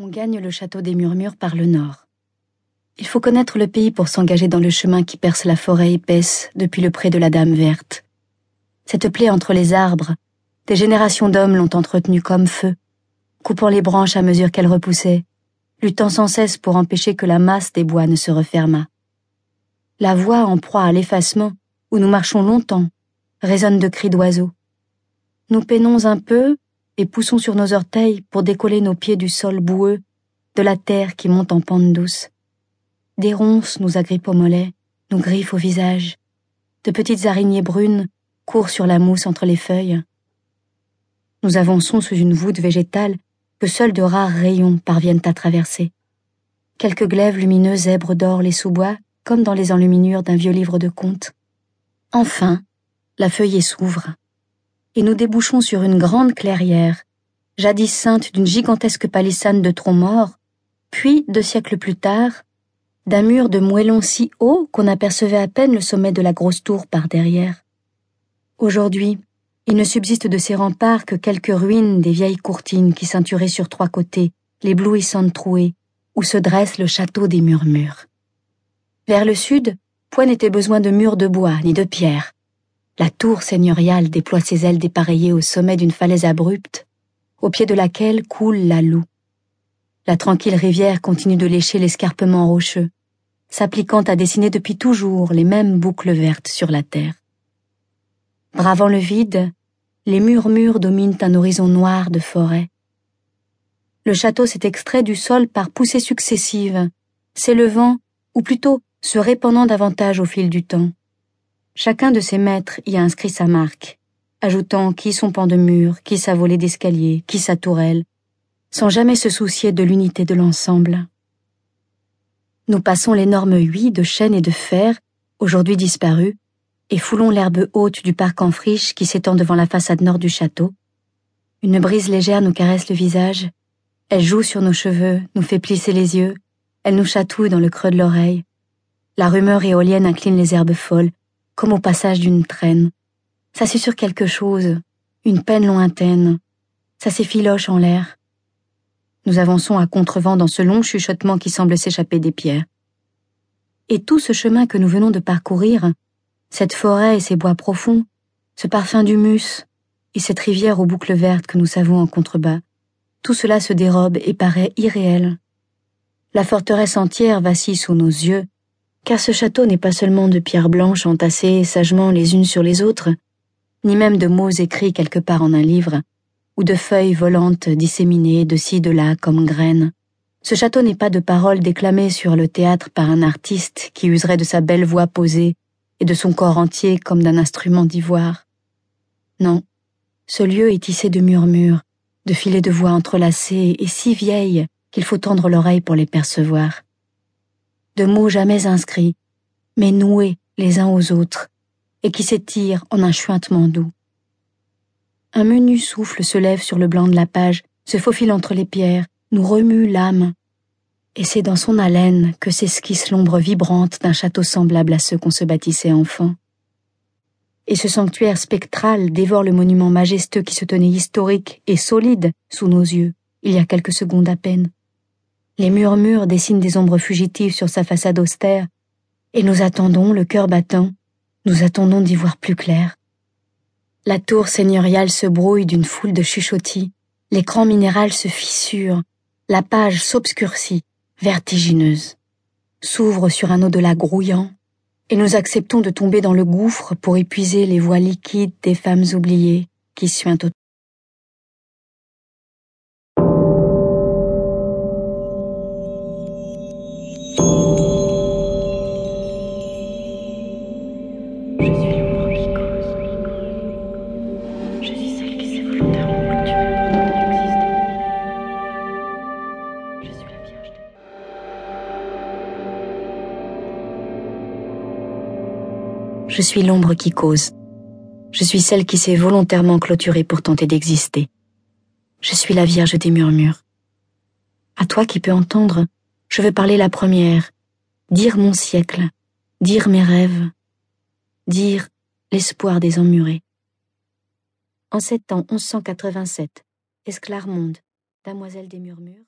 On gagne le château des Murmures par le nord. Il faut connaître le pays pour s'engager dans le chemin qui perce la forêt épaisse depuis le pré de la Dame verte. Cette plaie entre les arbres, des générations d'hommes l'ont entretenue comme feu, coupant les branches à mesure qu'elles repoussaient, luttant sans cesse pour empêcher que la masse des bois ne se refermât. La voie en proie à l'effacement, où nous marchons longtemps, résonne de cris d'oiseaux. Nous peinons un peu, et poussons sur nos orteils pour décoller nos pieds du sol boueux, de la terre qui monte en pente douce. Des ronces nous agrippent aux mollets, nous griffent au visage. De petites araignées brunes courent sur la mousse entre les feuilles. Nous avançons sous une voûte végétale que seuls de rares rayons parviennent à traverser. Quelques glaives lumineux zèbrent d'or les sous-bois, comme dans les enluminures d'un vieux livre de contes. Enfin, la feuillée s'ouvre et nous débouchons sur une grande clairière, jadis ceinte d'une gigantesque palissade de troncs morts, puis, deux siècles plus tard, d'un mur de moellons si haut qu'on apercevait à peine le sommet de la grosse tour par derrière. Aujourd'hui, il ne subsiste de ces remparts que quelques ruines des vieilles courtines qui ceinturaient sur trois côtés l'éblouissante trouée où se dresse le château des murmures. Vers le sud, point n'était besoin de murs de bois ni de pierre. La tour seigneuriale déploie ses ailes dépareillées au sommet d'une falaise abrupte, au pied de laquelle coule la Loue. La tranquille rivière continue de lécher l'escarpement rocheux, s'appliquant à dessiner depuis toujours les mêmes boucles vertes sur la terre. Bravant le vide, les murmures dominent un horizon noir de forêt. Le château s'est extrait du sol par poussées successives, s'élevant, ou plutôt se répandant davantage au fil du temps. Chacun de ses maîtres y a inscrit sa marque, ajoutant qui son pan de mur, qui sa volée d'escalier, qui sa tourelle, sans jamais se soucier de l'unité de l'ensemble. Nous passons l'énorme huit de chêne et de fer, aujourd'hui disparu, et foulons l'herbe haute du parc en friche qui s'étend devant la façade nord du château. Une brise légère nous caresse le visage, elle joue sur nos cheveux, nous fait plisser les yeux, elle nous chatouille dans le creux de l'oreille. La rumeur éolienne incline les herbes folles, comme au passage d'une traîne. Ça sur quelque chose, une peine lointaine. Ça s'effiloche en l'air. Nous avançons à contrevent dans ce long chuchotement qui semble s'échapper des pierres. Et tout ce chemin que nous venons de parcourir, cette forêt et ces bois profonds, ce parfum d'humus et cette rivière aux boucles vertes que nous savons en contrebas, tout cela se dérobe et paraît irréel. La forteresse entière vacille sous nos yeux, car ce château n'est pas seulement de pierres blanches entassées sagement les unes sur les autres, ni même de mots écrits quelque part en un livre, ou de feuilles volantes disséminées de ci de là comme graines. Ce château n'est pas de paroles déclamées sur le théâtre par un artiste qui userait de sa belle voix posée et de son corps entier comme d'un instrument d'ivoire. Non, ce lieu est tissé de murmures, de filets de voix entrelacés et si vieilles qu'il faut tendre l'oreille pour les percevoir de mots jamais inscrits, mais noués les uns aux autres, et qui s'étirent en un chuintement doux. Un menu souffle se lève sur le blanc de la page, se faufile entre les pierres, nous remue l'âme, et c'est dans son haleine que s'esquisse l'ombre vibrante d'un château semblable à ceux qu'on se bâtissait enfant. Et ce sanctuaire spectral dévore le monument majestueux qui se tenait historique et solide sous nos yeux, il y a quelques secondes à peine. Les murmures dessinent des ombres fugitives sur sa façade austère, et nous attendons, le cœur battant, nous attendons d'y voir plus clair. La tour seigneuriale se brouille d'une foule de chuchotis, l'écran minéral se fissure, la page s'obscurcit, vertigineuse, s'ouvre sur un au-delà grouillant, et nous acceptons de tomber dans le gouffre pour épuiser les voix liquides des femmes oubliées qui suintent Je suis l'ombre qui cause. Je suis celle qui s'est volontairement clôturée pour tenter d'exister. Je suis la Vierge des murmures. À toi qui peux entendre, je veux parler la première, dire mon siècle, dire mes rêves, dire l'espoir des emmurés. En sept ans 1187, Esclarmonde, Damoiselle des murmures,